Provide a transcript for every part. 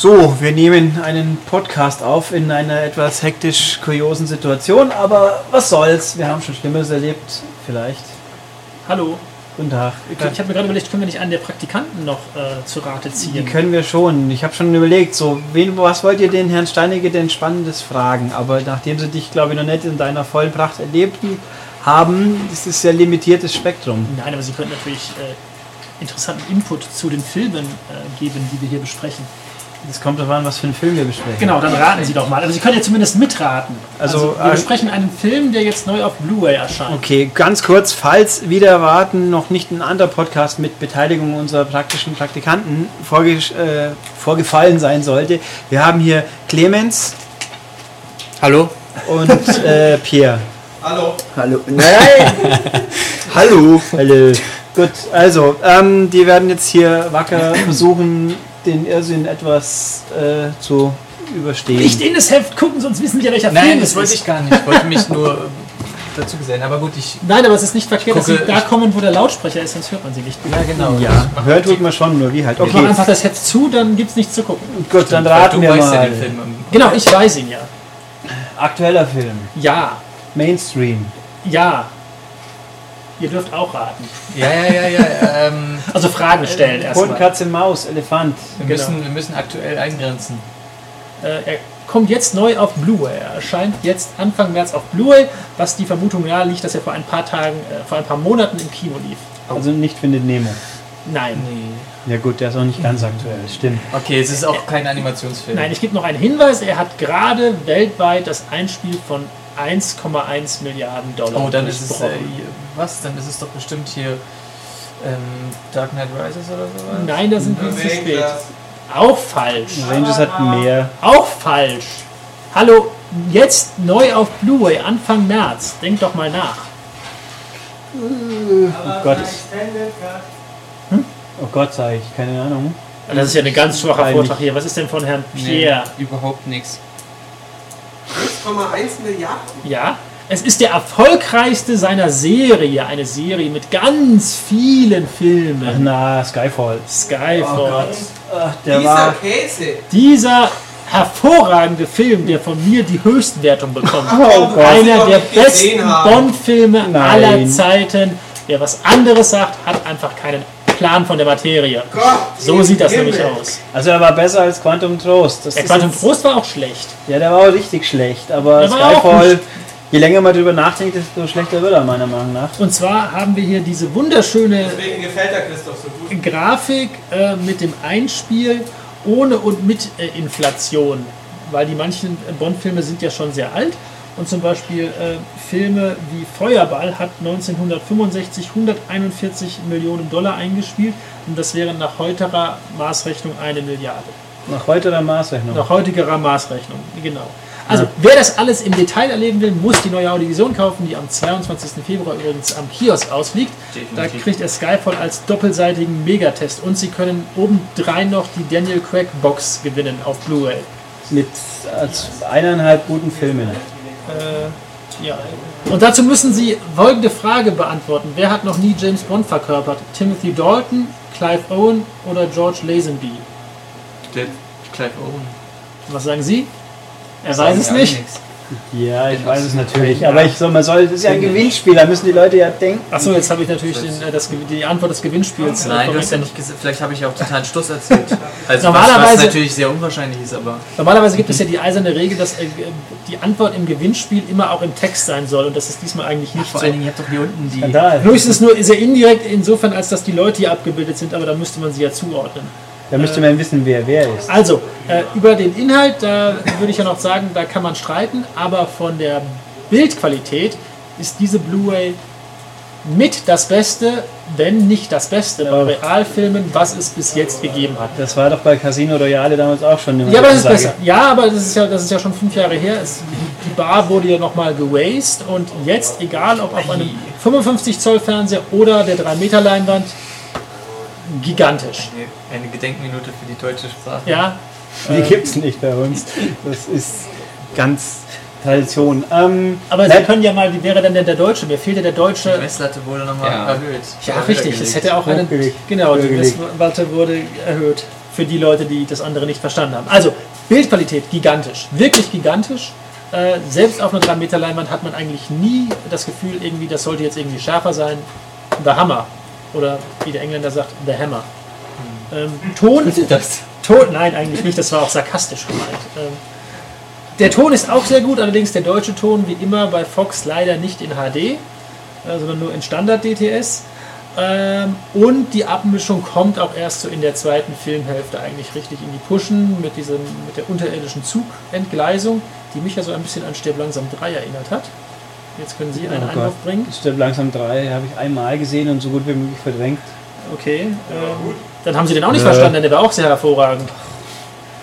So, wir nehmen einen Podcast auf in einer etwas hektisch kuriosen Situation, aber was soll's? Wir haben schon Schlimmes erlebt, vielleicht. Hallo. Guten Tag. Ich habe mir gerade überlegt, können wir nicht einen der Praktikanten noch äh, zu Rate Die ziehen? können wir schon. Ich habe schon überlegt, so, wen, was wollt ihr den Herrn Steinecke denn Spannendes fragen? Aber nachdem sie dich, glaube ich, noch nicht in deiner vollen Pracht erlebt haben, ist es sehr limitiertes Spektrum. Nein, aber Sie könnten natürlich äh, interessanten Input zu den Filmen äh, geben, die wir hier besprechen. Es kommt darauf an, was für einen Film wir besprechen. Genau, dann raten Sie doch mal. Also Sie können ja zumindest mitraten. Also, wir äh, besprechen einen Film, der jetzt neu auf Blu-ray erscheint. Okay, ganz kurz, falls wieder erwarten noch nicht ein anderer Podcast mit Beteiligung unserer praktischen Praktikanten vorge äh, vorgefallen sein sollte. Wir haben hier Clemens Hallo? und äh, Pierre. Hallo. Hallo. Nein! Hallo. Hallo. Gut, also, ähm, die werden jetzt hier wacker versuchen, den Irrsinn etwas äh, zu überstehen. Nicht in das Heft gucken, sonst wissen wir, welcher Nein, Film das es wollte ich gar nicht. Ich wollte mich nur dazu gesellen. Aber gut, ich. Nein, aber es ist nicht verkehrt, dass Gucke- Sie da kommen, wo der Lautsprecher ist, sonst hört man Sie nicht. Ja, genau. ja, hört tut man schon, nur wie halt. Ich mache Okay, einfach das Heft zu, dann gibt es nichts zu gucken. gut, dann Weil raten du wir weißt ja mal. den Film. ähm, Genau, ich weiß ihn ja. Aktueller Film, Ja, Mainstream. ja. Ihr dürft auch raten. Ja, ja, ja, ja. Ähm, Also Fragen stellen Hund, erstmal. Katze, Maus, Elefant. wir, Genau. müssen, wir müssen aktuell eingrenzen. Äh, er kommt jetzt neu auf Blu-ray. Er erscheint jetzt Anfang März auf Blu-ray, was die Vermutung nahe liegt, dass er vor ein paar Tagen, äh, vor ein paar Monaten im Kino lief. Also nicht findet Nemo. Nein. Nee. Ja gut, der ist auch nicht ganz aktuell, stimmt. Okay, es ist auch kein Animationsfilm. Nein, ich gebe noch einen Hinweis. Er hat gerade weltweit das Einspiel von 1,1 Milliarden Dollar. Oh, dann ist es. Äh, was? Dann ist es doch bestimmt hier. Ähm, Dark Knight Rises oder sowas? Nein, da sind wir zu spät. Avengers. Auch falsch. Rangers hat mehr. Auch falsch. Hallo, jetzt neu auf Blu-ray, Anfang März. Denk doch mal nach. Oh Gott. Oh Gott, sage ich, keine Ahnung. Das ist ja ein ganz schwacher Nein, Vortrag hier. Was ist denn von Herrn Pierre? überhaupt nichts. 1,1 Milliarden. Ja, es ist der erfolgreichste seiner Serie. Eine Serie mit ganz vielen Ach Filmen. na, Skyfall. Skyfall. Ach, der Dieser war. Käse. Dieser hervorragende Film, der von mir die Höchstwertung bekommt. Oh Gott. Einer der besten. Bond-Filme aller Zeiten. Wer was anderes sagt, hat einfach keinen Plan von der Materie. Gott So sieht das Himmel. nämlich aus. Also er war besser als Quantum Trost. Das Der ist Quantum Trost war auch schlecht. Ja, der war auch richtig schlecht. Aber Der war auch Skyfall, je länger man drüber nachdenkt, desto schlechter wird er meiner Meinung nach. Und zwar haben wir hier diese wunderschöne Deswegen gefällt der Christoph so gut. Grafik äh, mit dem Einspiel ohne und mit äh, Inflation, weil die manchen Bond-Filme sind ja schon sehr alt und zum Beispiel äh, Filme wie Feuerball hat 1965 141 Millionen Dollar eingespielt und das wären nach heutiger Maßrechnung eine Milliarde. Nach heute der Maßrechnung. Nach heutiger Maßrechnung, genau. Also, wer das alles im Detail erleben will, muss die neue Audiovision kaufen, die am 22. Februar übrigens am Kiosk ausliegt. Da Definitiv. kriegt er Skyfall als doppelseitigen Megatest und Sie können obendrein noch die Daniel Craig Box gewinnen auf Blu-ray. Mit als eineinhalb guten Filmen. Äh, ja. Und dazu müssen Sie folgende Frage beantworten. Wer hat noch nie James Bond verkörpert? Timothy Dalton, Clive Owen oder George Lazenby? Der Clive Owen. Was sagen Sie? Er Sagen weiß es nicht. nichts. Ja, ich weiß es natürlich. Aber ich soll, man soll, das ist ja ein Gewinnspiel, da müssen die Leute ja denken. Achso, jetzt habe ich natürlich den, äh, das, die Antwort des Gewinnspiels. äh, Nein, du hast ja nicht gesagt. Vielleicht habe ich auch totalen Stuss erzählt. Also Normalerweise- was, was natürlich sehr unwahrscheinlich ist, aber. Normalerweise gibt es ja die eiserne Regel, dass äh, die Antwort im Gewinnspiel immer auch im Text sein soll und das ist diesmal eigentlich nicht Vor so. allen Dingen, ihr habt doch hier unten die. Skandal. Höchstens nur sehr indirekt insofern, als dass die Leute hier abgebildet sind, aber da müsste man sie ja zuordnen. Da müsste man wissen, wer wer ist. Also, äh, über den Inhalt, da würde ich ja noch sagen, da kann man streiten, aber von der Bildqualität ist diese Blu-ray mit das Beste, wenn nicht das Beste bei Realfilmen, was es bis jetzt gegeben hat. Das war doch bei Casino Royale damals auch schon eine Ja, aber das ist besser. Ja, aber das ist ja, das ist ja schon fünf Jahre her. Es, die Bar wurde ja nochmal gewastet und jetzt, egal ob auf einem 55 Zoll Fernseher oder der 3 Meter Leinwand, gigantisch. Eine Gedenkminute für die deutsche Sprache. Ja, Die gibt's nicht bei uns. Das ist ganz Tradition. Ähm, aber Sie können ja mal, wie wäre denn der, der Deutsche? Mir fehlte der Die Deutsche. Messlatte wurde nochmal Ja. erhöht. Ja, Oder richtig. wiedergelegt. Es hätte auch einen. Genau, die. Messlatte wurde erhöht. für die Leute, die das andere nicht verstanden haben. Also, Bildqualität gigantisch, wirklich gigantisch. Äh, selbst auf einer 3 Meter Leinwand hat man eigentlich nie das Gefühl, irgendwie, das sollte jetzt irgendwie schärfer sein. The Hammer. Oder wie der Engländer sagt, The Hammer. Ähm, Ton, Das. Ton, nein, eigentlich nicht, das war auch sarkastisch gemeint. Ähm, der Ton ist auch sehr gut, allerdings der deutsche Ton, wie immer bei Fox, leider nicht in HD, äh, sondern nur in Standard DTS. Ähm, und die Abmischung kommt auch erst so in der zweiten Filmhälfte eigentlich richtig in die Pushen mit, diesem, mit der unterirdischen Zugentgleisung, die mich ja so ein bisschen an Stirb langsam 3 erinnert hat. Jetzt können Sie einen Oh Einwurf bringen. Stirb langsam 3 habe ich einmal gesehen und so gut wie möglich verdrängt. Okay. Ähm, dann haben Sie den auch nicht Nö. verstanden, denn der war auch sehr hervorragend.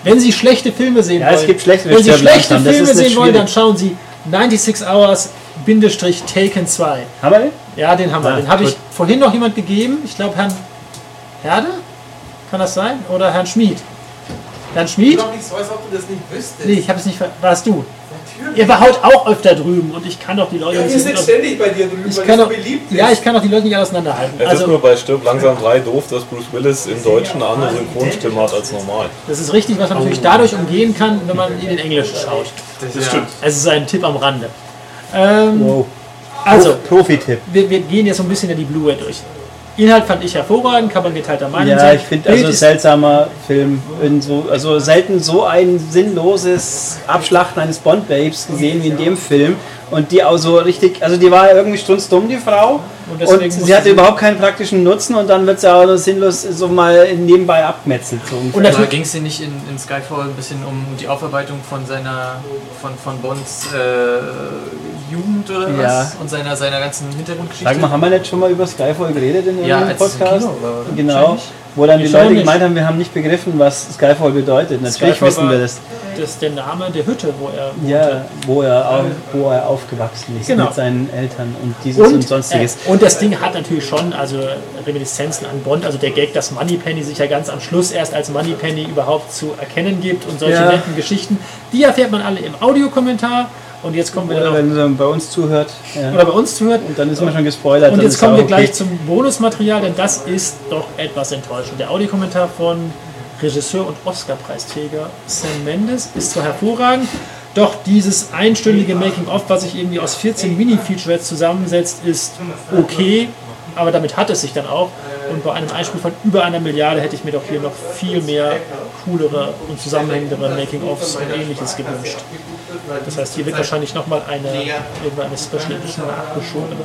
Wenn Sie schlechte Filme sehen Ja, wollen, es gibt schlechte wenn Sie schlechte Filme sehen wollen, dann schwierig. schauen Sie 96 Hours Bindestrich Taken 2. Haben wir den? Ja, den haben wir. Den habe ich vorhin noch jemand gegeben. Ich glaube Herrn Herde? Kann das sein? Oder Herrn Schmid? Herrn Schmid? doch nicht so, als ob du das nicht wüsstest. Nee, ich habe es nicht ver... Warst du? Natürlich. Ihr war heute auch öfter drüben und ich kann doch die Leute Ja, wir nicht sind ständig bei dir drüben, ich weil kann du doch, so beliebt Ja, bist. ich kann doch die Leute nicht auseinanderhalten. Es ist Also, nur bei Stirb langsam 3 doof, dass Bruce Willis im Deutschen eine andere Synchronstimme hat als normal. das ist richtig, was man natürlich dadurch umgehen kann, wenn man in den Englischen schaut. das stimmt. Es ist ein Tipp am Rande. Ähm, Wow. also, Profi-Tipp. wir, wir gehen jetzt so ein bisschen in die Blu-ray durch. Inhalt fand ich hervorragend, kann man geteilter Meinung Ja, sein. ich finde also seltsamer Film. So, also selten so ein sinnloses Abschlachten eines Bond-Babes gesehen wie in dem Film. Und die auch so richtig, also die war irgendwie strunzdumm, die Frau. Und Und, sie hatte überhaupt keinen praktischen Nutzen und dann wird sie auch noch sinnlos so mal nebenbei abgemetzelt. So. Und natürlich- ging es hier nicht in, in Skyfall ein bisschen um die Aufarbeitung von seiner, von, von Bonds äh, Jugend oder was? Ja. Und seiner, seiner ganzen Hintergrundgeschichte? Sag mal, haben wir nicht schon mal über Skyfall geredet in Ja, im Podcast? Kino? Genau, wo dann die Leute nicht. gemeint haben, wir haben nicht begriffen, was Skyfall bedeutet. Natürlich Skyfall wissen wir das. Das ist der Name der Hütte, wo er Ja, wo er, au- wo er aufgewachsen ist Genau. mit seinen Eltern und dieses und, sonstiges. Äh, und das Ding hat natürlich schon also Reminiszenzen an Bond, also der Gag, dass Moneypenny sich ja ganz am Schluss erst als Moneypenny überhaupt zu erkennen gibt und solche Ja. netten Geschichten, die erfährt man alle im Audiokommentar und jetzt kommen wir Oder wenn man bei uns zuhört. Ja. oder bei uns zuhört. Und dann ist man schon gespoilert. Und jetzt kommen wir okay. gleich zum Bonusmaterial, denn das ist doch etwas enttäuschend. Der Audiokommentar von Regisseur und Oscar-Preisträger Sam Mendes ist zwar hervorragend, doch dieses einstündige Making-of, was sich irgendwie aus 14 Mini-Featurettes zusammensetzt, ist okay, aber damit hat es sich dann auch. Und bei einem Einspiel von über einer Milliarde hätte ich mir doch hier noch viel mehr coolere und zusammenhängendere Making-ofs und ähnliches gewünscht. Das heißt, hier wird wahrscheinlich nochmal eine, eine Special Edition nachgeschoben.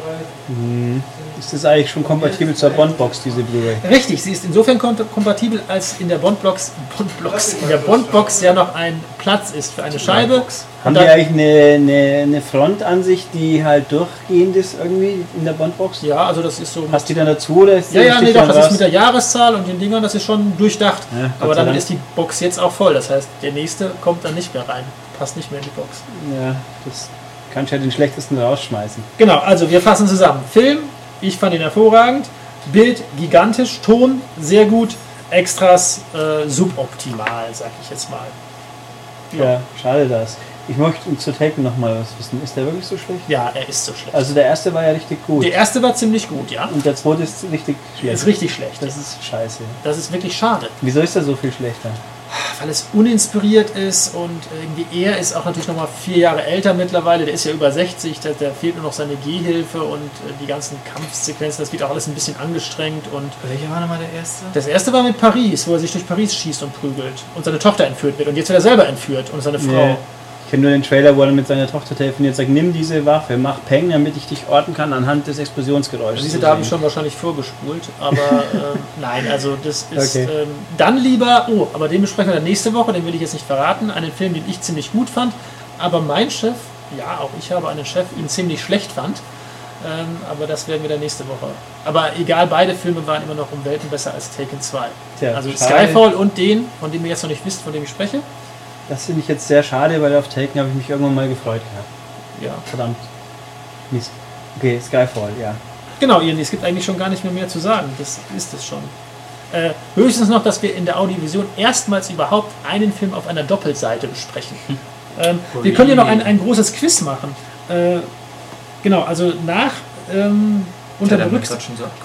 Ist das eigentlich schon kompatibel zur Bondbox, diese Blu-ray? Richtig, sie ist insofern kom kompatibel, als in der Bondbox, Bondbox, in der Bondbox ja noch ein Platz ist für eine Scheibe. Haben die dann, eigentlich eine, eine, eine Frontansicht, die halt durchgehend ist irgendwie in der Bondbox? ja, also das ist so. Passt die dann dazu oder ist die Ja, ja, nee, doch, dann das ist raus? mit der Jahreszahl und den Dingern, das ist schon durchdacht. Ja, Aber Dank. ist die Box jetzt auch voll. Das heißt, der nächste kommt dann nicht mehr rein. Passt nicht mehr in die Box. Ja, das kannst du ja den schlechtesten rausschmeißen. Genau, also wir fassen zusammen. Film, ich fand ihn hervorragend. Bild gigantisch, Ton sehr gut, Extras äh, suboptimal, sag ich jetzt mal. Ja, schade das. Ich möchte zu Taken noch mal was wissen. Ist der wirklich so schlecht? Ja, er ist so schlecht. Also der erste war ja richtig gut. Der erste war ziemlich gut, ja. Und der zweite ist richtig schlecht. ist richtig schlecht. Das ist scheiße. Das ist wirklich schade, Wieso ist er so viel schlechter? Weil es uninspiriert ist und irgendwie er ist auch natürlich noch mal vier Jahre älter mittlerweile. Der ist ja über 60, da, da fehlt nur noch seine Gehhilfe und äh, die ganzen Kampfsequenzen. Das wird auch alles ein bisschen angestrengt und Welcher war nochmal der erste? das erste war mit Paris, wo er sich durch Paris schießt und prügelt und seine Tochter entführt wird und jetzt wird er selber entführt und seine Frau. Nee. Ich kenne nur den Trailer, wo er mit seiner Tochter telefoniert sagt, nimm diese Waffe, mach Peng, damit ich dich orten kann anhand des Explosionsgeräusches. Diese da habe ich schon wahrscheinlich vorgespult, aber ähm, nein, also das ist Okay. ähm, dann lieber, oh, aber den besprechen wir dann nächste Woche, den will ich jetzt nicht verraten, einen Film, den ich ziemlich gut fand, aber mein Chef, ja, auch ich habe einen Chef, ihn ziemlich schlecht fand, ähm, aber das werden wir dann nächste Woche. Aber egal, beide Filme waren immer noch um Welten besser als Taken 2. Tja, Also. Skyfall und den, von dem ihr jetzt noch nicht wisst, von dem ich spreche. Das finde ich jetzt sehr schade, weil auf Taken habe ich mich irgendwann mal gefreut gehabt. Ja. Verdammt. Mist. Okay, Skyfall, ja. Genau, es gibt eigentlich schon gar nicht mehr mehr zu sagen. Das ist es schon. Äh, höchstens noch, dass wir in der Audiovision erstmals überhaupt einen Film auf einer Doppelseite besprechen. Ähm, wir können ja noch ein, ein großes Quiz machen. Äh, genau, also nach ähm, Unter, Berücks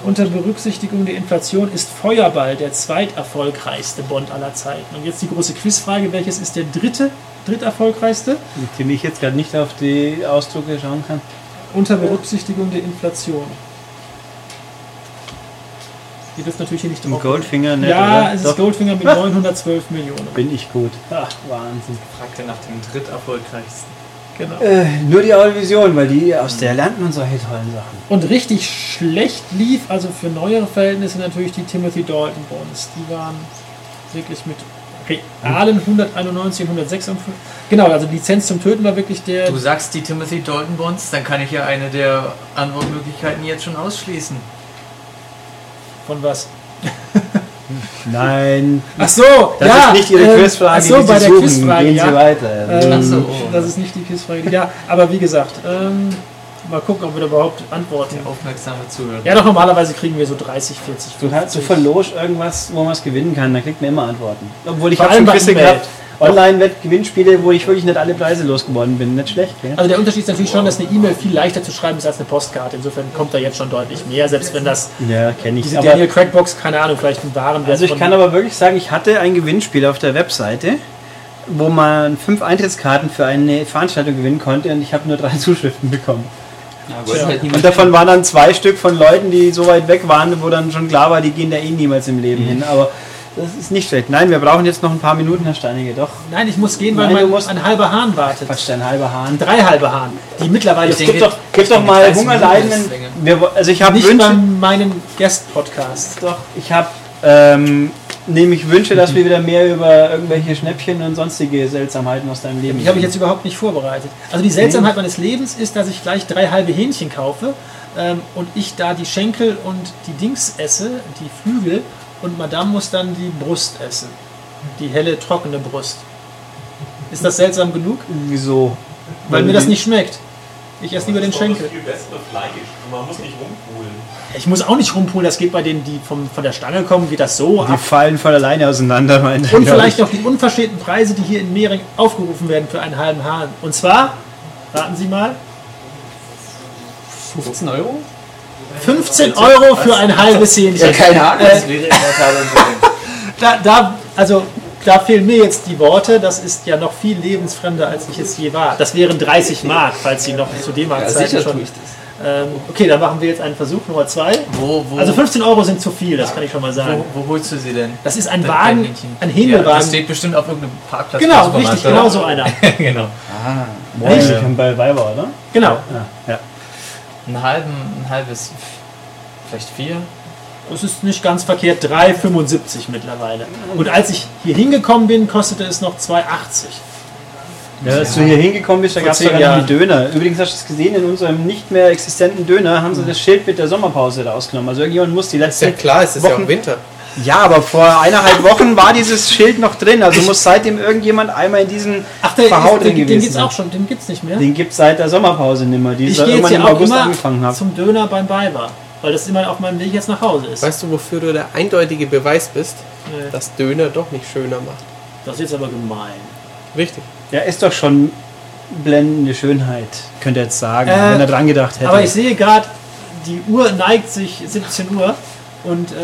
unter Berücksichtigung der Inflation ist Feuerball der zweiterfolgreichste Bond aller Zeiten. Und jetzt die große Quizfrage, welches ist der dritte, dritterfolgreichste? Den ich jetzt gerade nicht auf die Ausdrucke schauen kann. Unter Berücksichtigung der Inflation. Ihr dürft natürlich hier nicht drauf. Goldfinger, ne? Ja, oder? es ist Doch, Goldfinger mit 912 Millionen. Bin ich gut. Ach, Wahnsinn. Fragt er nach dem dritterfolgreichsten. Genau. Äh, nur die Eurovision, weil die aus der lernt man solche tollen Sachen. Und richtig schlecht lief, also für neuere Verhältnisse natürlich die Timothy Dalton Bonds. Die waren wirklich mit realen 191 und 156. Genau, also die Lizenz zum Töten war wirklich der. Du sagst die Timothy Dalton Bonds, dann kann ich ja eine der Antwortmöglichkeiten jetzt schon ausschließen. Von was? Nein, Ach so, das ja, ist nicht Ihre ähm, Quizfrage, ach so, die bei Sie der suchen. Quizfrage, Gehen ja. Sie weiter. Ähm, Ach so. Das ist nicht die Quizfrage. Ja, aber wie gesagt, ähm, mal gucken, ob wir da überhaupt antworten. Der aufmerksame Zuhörer. Ja, doch normalerweise kriegen wir so 30, 40, Du, hast, du 50. verlost irgendwas, wo man es gewinnen kann, da kriegt man immer Antworten. Obwohl ich Vor habe schon Quizze gehabt, Online-Wettgewinnspiele, wo ich wirklich nicht alle Preise losgeworden bin. Nicht schlecht, gell? Also der Unterschied ist natürlich schon, dass eine E-Mail viel leichter zu schreiben ist als eine Postkarte. Insofern kommt da jetzt schon deutlich mehr, selbst wenn das Ja, kenne ich. diese Aber, Daniel Crackbox, keine Ahnung, vielleicht ein Warenwert also ich kann aber wirklich sagen, ich hatte ein Gewinnspiel auf der Webseite, wo man fünf Eintrittskarten für eine Veranstaltung gewinnen konnte und ich habe nur drei Zuschriften bekommen. Tja. halt Und davon waren dann zwei Stück von Leuten, die so weit weg waren, wo dann schon klar war, die gehen da eh niemals im Leben hin. Aber das ist nicht schlecht. Nein, wir brauchen jetzt noch ein paar Minuten, Herr Steinige. Doch, Nein, ich muss gehen, weil Nein, mein, ein halber Hahn wartet. Quatsch, dein halber Hahn. Drei halbe Hahn, die mittlerweile Es gibt doch, gibt doch mal 30 Hungerleidenden. Wir, also ich habe nicht Wünsche. bei meinem Guest-Podcast. Doch, ich habe ähm, nämlich Wünsche, dass wir wieder mehr über irgendwelche Schnäppchen und sonstige Seltsamheiten aus deinem Leben Die habe ich jetzt überhaupt nicht vorbereitet. Also die Seltsamheit meines Lebens ist, dass ich gleich drei halbe Hähnchen kaufe ähm, und ich da die Schenkel und die Dings esse, die Flügel, und Madame muss dann die Brust essen. Die helle, trockene Brust. Ist das seltsam genug? Wieso? Weil mir das nicht schmeckt. Ich esse lieber den Das ist doch Schenkel. Das viel bessere Fleisch. Und man muss nicht rumpulen. Ich muss auch nicht rumpulen, das geht bei denen, die vom, von der Stange kommen, geht das so Die ab. fallen von alleine auseinander, meine Und vielleicht noch die unverschämten Preise, die hier in Mehring aufgerufen werden für einen halben Hahn. Und zwar, raten Sie mal, 15 Euro? 15 Euro für ein halbes Hähnchen. keine Ahnung. Äh, Das wäre in der Tat ein Da, da, also, da fehlen mir jetzt die Worte. Das ist ja noch viel lebensfremder, als ich es je war. Das wären 30 Mark, falls Sie noch zu D-Mark-Zeiten schon... das. Ähm, okay, dann machen wir jetzt einen Versuch Nummer zwei. Wo, wo, Also 15 Euro sind zu viel, das kann ich schon mal sagen. wo, wo holst du sie denn? Das ist ein Dein Wagen, Hähnchen. ein Ja, Händelwagen. das steht bestimmt auf irgendeinem Parkplatz. genau, richtig, genau so einer. genau. Echt? bei Weiber, oder? Genau. Ja. ja. Einen halben, ein halbes, vielleicht vier. Das ist nicht ganz verkehrt, 3,75 mittlerweile. Und als ich hier hingekommen bin, kostete es noch 2,80. Ja, als du hier hingekommen bist, da gab es sogar Jahren. noch die Döner. Übrigens hast du es gesehen, in unserem nicht mehr existenten Döner haben sie das Schild mit der Sommerpause rausgenommen. Also irgendjemand muss die Ist ja klar, es ist ja Wochen- auch Winter. Ja, aber vor eineinhalb Wochen war dieses Schild noch drin. Also muss seitdem irgendjemand einmal in diesen Ach, der Verhau ist, drin den, den gewesen gibt's sein. auch schon, den gibt's nicht mehr. Den gibt es seit der Sommerpause nicht mehr, die ich irgendwann ja im auch August immer angefangen habe. zum Döner beim Weiber, weil das immer auf meinem Weg jetzt nach Hause ist. Weißt du, wofür du der eindeutige Beweis bist, Nee, dass Döner doch nicht schöner macht? das ist jetzt aber gemein. Richtig. Ja, ist doch schon blendende Schönheit, könnte er jetzt sagen, Äh, wenn er dran gedacht hätte. Aber ich sehe gerade, die Uhr neigt sich 17 Uhr und äh,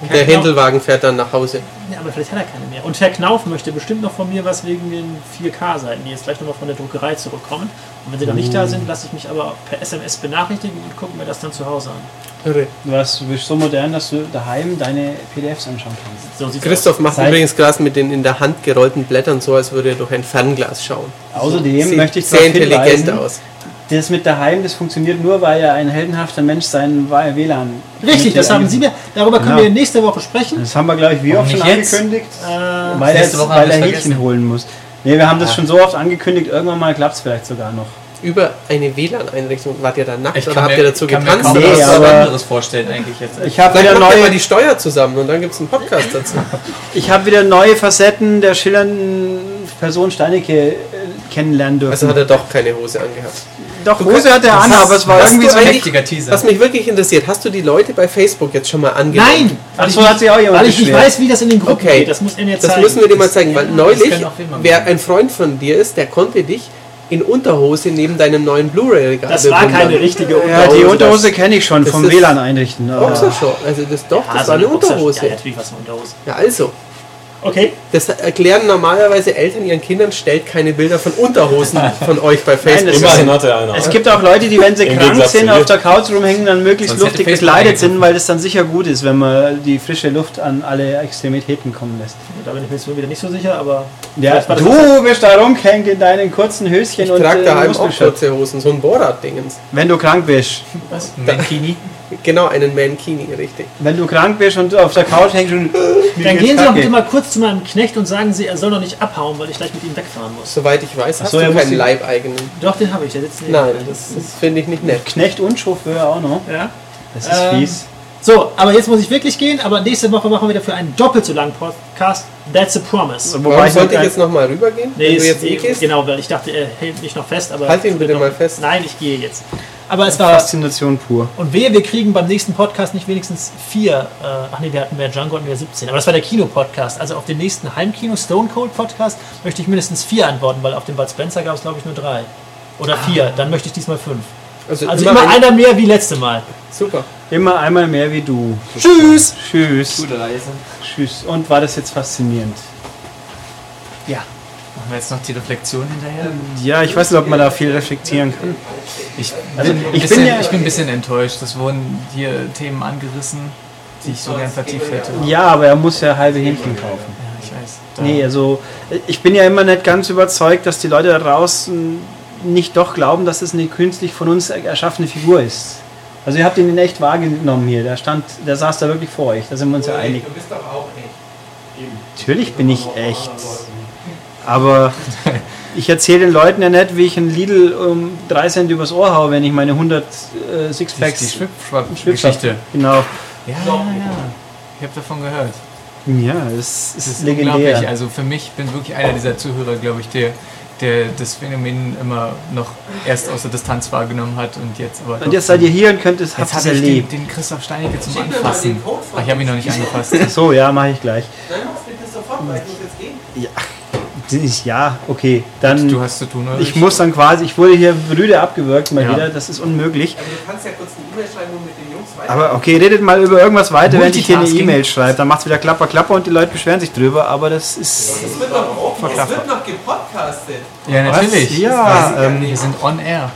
Und der Händelwagen fährt dann nach Hause. Ja, aber vielleicht hat er keine mehr. Und Herr Knauf möchte bestimmt noch von mir was wegen den 4K-Seiten, die jetzt gleich nochmal von der Druckerei zurückkommen. Und wenn sie noch nicht da sind, lasse ich mich aber per SMS benachrichtigen und gucke mir das dann zu Hause an. Irre. du, bist so modern, dass du daheim deine PDFs anschauen kannst. So Christoph macht Seit- übrigens gerade mit den in der Hand gerollten Blättern so, als würde er durch ein Fernglas schauen. Außerdem Sieht möchte ich sehr intelligent hinweisen, aus. Das mit daheim, das funktioniert nur, weil ja ein heldenhafter Mensch seinen WLAN. Richtig, das haben Sie mir. Darüber können Genau. wir nächste Woche sprechen. Das haben wir, glaube ich, wie oft schon nicht jetzt? angekündigt, Äh, weil er, haben weil wir er Hähnchen vergessen. holen muss. Nee, wir haben das Ah. schon so oft angekündigt, irgendwann mal klappt es vielleicht sogar noch. Über eine WLAN-Einrichtung wart ihr da nackt Ich oder kann habt mir, ihr dazu kann mir getanzt? kaum Nee, was aber- anderes vorstellen eigentlich jetzt. Ich habe wieder, neue, die Steuer zusammen und dann gibt es einen Podcast dazu. ich hab wieder neue Facetten der schillernden Person Steinecke äh, kennenlernen dürfen. Also hat er doch keine Hose angehabt. Doch, Hose hat er an, aber es war irgendwie so... eigentlich- Mächtiger Teaser. Was mich wirklich interessiert, hast du die Leute bei Facebook jetzt schon mal angenommen? Nein! Ach Weil so, ich hat sich auch jemand Weil ich nicht weiß, wie das in den Gruppen Okay. geht. Das muss er mir Das zeigen. müssen wir dir mal zeigen, weil neulich, wer machen. ein Freund von dir ist, der konnte dich in Unterhose neben deinem neuen Blu-ray-Regal Das war keine richtige Ja, Unterhose. die das- Unterhose kenne ich schon das vom WLAN einrichten. Boxershort. Also das doch, das war eine Unterhose. Ja, natürlich was eine Unterhose. Ja, also. Okay. Das erklären normalerweise Eltern ihren Kindern, stellt keine Bilder von Unterhosen von euch bei Facebook. Immerhin hatte einer. Es gibt auch Leute, die, wenn sie Im krank Gegensatz sind, auf der Couch rumhängen, dann möglichst Sonst luftig gekleidet sind, weil das dann sicher gut ist, wenn man die frische Luft an alle Extremitäten kommen lässt. Da bin ich mir jetzt wieder nicht so sicher, aber. Ja, du bist da rumgehängt in deinen kurzen Höschen ich und trage äh, daheim auch Muskelschutz. kurze Hosen, so ein Borat-Dingens. Wenn du krank bist. Was? Mankini? Genau, einen Mankini, richtig. Wenn du krank bist und auf der Couch hängst und... Dann gehen Sie doch bitte mal kurz zu meinem Knecht und sagen Sie, er soll noch nicht abhauen, weil ich gleich mit ihm wegfahren muss. Soweit ich weiß, hast so, du keinen Leibeigenen. Doch, den habe ich, der sitzt neben Nein, das, das finde ich nicht nett. Knecht und Chauffeur auch noch. Ja. Das ist Ähm, fies. So, aber jetzt muss ich wirklich gehen, aber nächste Woche machen wir dafür einen doppelt so langen Podcast. That's a promise. Wobei Warum ich sollte ich noch- jetzt nochmal rübergehen? Nee, wenn du jetzt eh eh- gehst? genau, weil ich dachte, er hält mich noch fest, aber. Halt ihn bitte noch, mal fest. Nein, ich gehe jetzt. Aber es war. Faszination pur. Und wehe, wir kriegen beim nächsten Podcast nicht wenigstens vier. Äh, ach nee, wir hatten mehr Django und mehr 17. Aber das war der Kino-Podcast. Also auf dem nächsten Heimkino Stone Cold Podcast möchte ich mindestens vier antworten, weil auf dem Bud Spencer gab es, glaube ich, nur drei. Oder vier. Dann möchte ich diesmal fünf. Also immer, ein- einer mehr wie letzte Mal. Super. Immer einmal mehr wie du. Tschüss! Tschüss. Gute Reise. Tschüss. Und war das jetzt faszinierend? Ja. Machen wir jetzt noch die Reflexion hinterher? Ja, ich weiß nicht, ob man da viel reflektieren kann. Ich, Also, bin, ein ich bisschen, bin ja- ich bin ein bisschen enttäuscht. Es wurden hier Themen angerissen, die ich so gern vertieft hätte. Ja, aber er muss ja halbe Hähnchen kaufen. Ja, ich weiß. Da- Nee, also ich bin ja immer nicht ganz überzeugt, dass die Leute da draußen nicht doch glauben, dass es eine künstlich von uns erschaffene Figur ist. Also ihr habt ihn in echt wahrgenommen hier. Der stand, der saß da wirklich vor euch. Da sind wir uns ja einig. Du bist doch auch echt. Natürlich bin ich echt. Aber ich erzähle den Leuten ja nicht, wie ich einen Lidl um 3 Cent übers Ohr haue, wenn ich meine 100 äh, die, Sixpacks die Schwipschwapp- Schwipschwapp-Geschichte. Genau. Ja, ja, ja. Ich habe davon gehört. Ja, das Das ist, ist unglaublich. legendär. Also für mich bin wirklich einer dieser Zuhörer, glaube ich, der, der das Phänomen immer noch erst aus der Distanz wahrgenommen hat und jetzt aber. Und jetzt seid ihr hier und könnt es, Jetzt habt es habe ich den, erlebt. den Christoph Steinecke zum Anfassen. den Ach, ich habe ihn noch nicht angefasst. So, ja, mache ich gleich. Nein, mach's bitte sofort, weil ich muss jetzt gehen. Ja, okay. Dann Du hast zu tun, oder? Ich muss dann quasi, ich wurde hier rüde abgewürgt mal Ja. wieder, das ist unmöglich. Aber du kannst ja kurz eine E-Mail schreiben und mit den Jungs weiter. Aber okay, redet mal über irgendwas weiter, während ich hier eine. E-Mail schreibe. Dann macht es wieder Klapper, Klapper und die Leute beschweren sich drüber, aber das ist. es wird noch, es Verklaffer. wird noch gepodcastet. Ja, natürlich. Ja, ähm, Wir sind on air.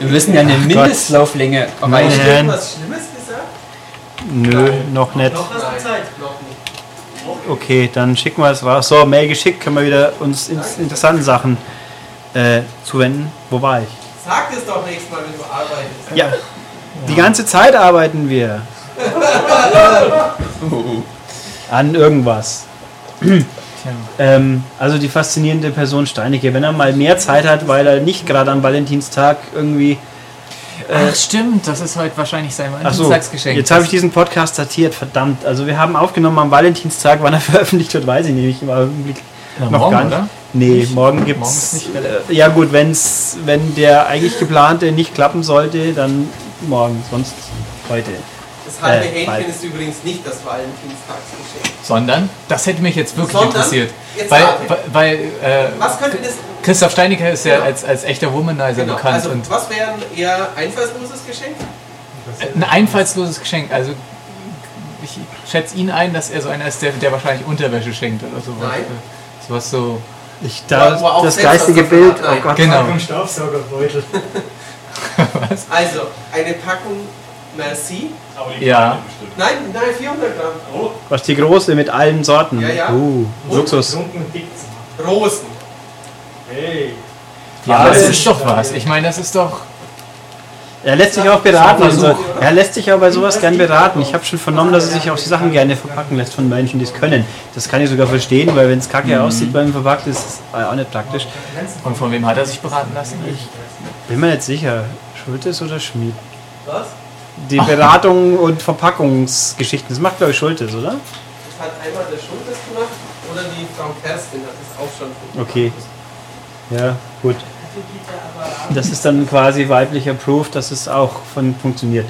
Wir müssen ja eine Mindestlauflänge erreichen. Nein. Hast du irgendwas Schlimmes gesagt? nö, noch nicht. Noch hast du Zeit. Noch nicht. Okay, dann schicken wir es raus. So, Mail geschickt, können wir wieder uns in interessanten Sachen äh, zuwenden. Wo war ich? Sag es doch nächstes Mal, wenn du arbeitest. Ja, die ganze Zeit arbeiten wir. An irgendwas. Ähm, also die faszinierende Person Steinecke, wenn er mal mehr Zeit hat, weil er nicht gerade am Valentinstag irgendwie. Ach, stimmt. Das ist heute wahrscheinlich sein Valentinstagsgeschenk. jetzt habe ich diesen Podcast datiert, verdammt. Also wir haben aufgenommen am Valentinstag, wann er veröffentlicht wird, weiß ich nicht. Im Augenblick Ja, noch morgen, gar nicht. oder? Nee, morgen gibt Morgen es. Äh, ja gut, wenn's, wenn der eigentlich geplante nicht klappen sollte, dann morgen, sonst heute. Das halbe Äh, Hähnchen bald. ist übrigens nicht das Valentinstagsgeschenk. Sondern, das hätte mich jetzt wirklich Sondern? interessiert. Jetzt Weil, weil, weil äh, Was könnte das. Christoph Steinecke ist ja Genau. als, als echter Womanizer Genau, bekannt also, und was wäre ein eher einfallsloses Geschenk? ein einfallsloses Geschenk. Also ich schätze ihn ein, dass er so einer ist, der, der wahrscheinlich Unterwäsche schenkt oder sowas. Nein. Sowas so. Ich, da, Wo- wo auch das geistige was Bild, oh. Gott. Genau. Staubsaugerbeutel. Also, eine Packung Merci. Ja. Nein, nein, 400 Gramm. Was die große mit allen Sorten. Ja, ja. Uh, Luxus. Rosen. Ja, das ist doch was. Ich meine, das ist doch. Er lässt sich auch beraten. Das und ist ein so. Er lässt sich auch bei sowas gern beraten. Ich habe schon vernommen, dass er sich auch die Sachen gerne verpacken lässt von Menschen, die es können. Das kann ich sogar verstehen, weil wenn es kacke aussieht beim Verpackt, ist es auch nicht praktisch. Und von wem hat er sich beraten lassen? Bin mir nicht sicher. Schultes oder Schmied? Was? Die Beratung und Verpackungsgeschichten. Das macht, glaube ich, Schultes, oder? Das hat einmal der Schultes gemacht oder die Frau Kerstin hat das auch schon Okay. Ja, gut. Das ist dann quasi weiblicher Proof, dass es auch von funktioniert.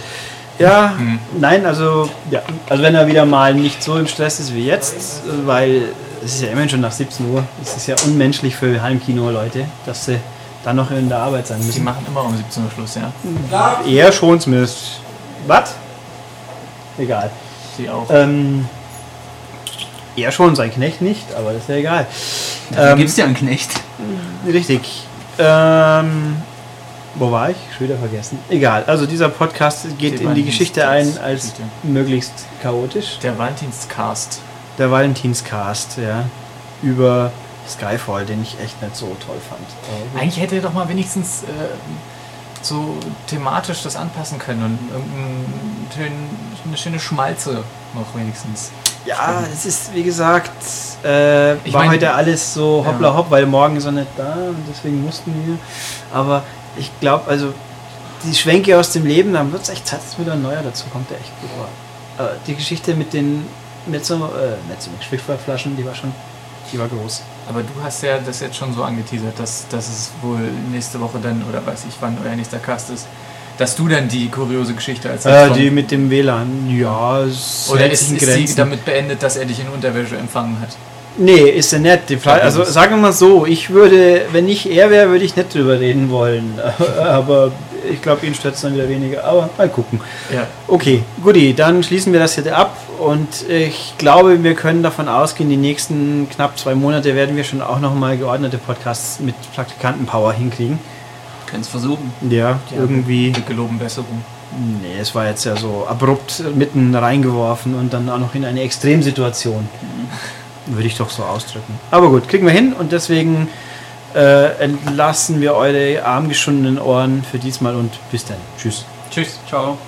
Ja, nein, also, ja, also wenn er wieder mal nicht so im Stress ist wie jetzt, weil es ist ja immerhin schon nach 17 Uhr. Es ist ja unmenschlich für Heimkino-Leute, dass sie dann noch in der Arbeit sein Die müssen. machen immer um 17 Uhr Schluss, ja. Eher schon zumindest. Was? Egal. Sie auch. Ähm, er schon, sein Knecht nicht, aber das ist ja egal. Ähm, gibt's ja einen Knecht. Richtig. Ähm, wo war ich? Schon wieder vergessen. Egal. Also dieser Podcast geht Die in die Geschichte ein als Valentinsgeschichte. möglichst chaotisch. Der Valentinscast. Der Valentinscast, ja. Über Skyfall, den ich echt nicht so toll fand. Eigentlich hätte er doch mal wenigstens äh, so thematisch das anpassen können und irgendein schön- eine schöne Schmalze noch wenigstens. Ja, es ist wie gesagt, äh, Ich war mein- heute alles so Ja. hoppla hopp, weil morgen ist er nicht da und deswegen mussten wir. Aber ich glaube, also die Schwenke aus dem Leben, dann wird es echt Zeit, dass wieder ein neuer dazu kommt, der echt gut war. Äh, die Geschichte mit den Mezzo, äh, Mezzo Flaschen, die war schon, die war groß. Aber du hast ja das jetzt schon so angeteasert, dass, dass es wohl nächste Woche dann, oder weiß ich wann euer nächster Cast ist, dass du dann die kuriose Geschichte als Äh, die mit dem WLAN, ja, es Oder ist, ist sie Grenzen. damit beendet, dass er dich in Unterwäsche empfangen hat? Nee, ist er nett. Die Frage, also sagen wir mal so, ich würde, wenn ich er wäre, würde ich nicht drüber reden wollen. Aber ich glaube, ihn stört es dann wieder weniger. Aber mal gucken. Ja. Okay, guti, dann schließen wir das hier ab. Und ich glaube, wir können davon ausgehen, die nächsten knapp zwei Monate werden wir schon auch nochmal geordnete Podcasts mit Praktikantenpower hinkriegen. Können es versuchen. Ja, irgendwie. Wir geloben Besserung. Nee, es war jetzt ja so abrupt mitten reingeworfen und dann auch noch in eine Extremsituation. Würde ich doch so ausdrücken. Aber gut, kriegen wir hin und deswegen äh, entlassen wir eure armgeschundenen Ohren für diesmal und bis dann. Tschüss. Tschüss. Ciao.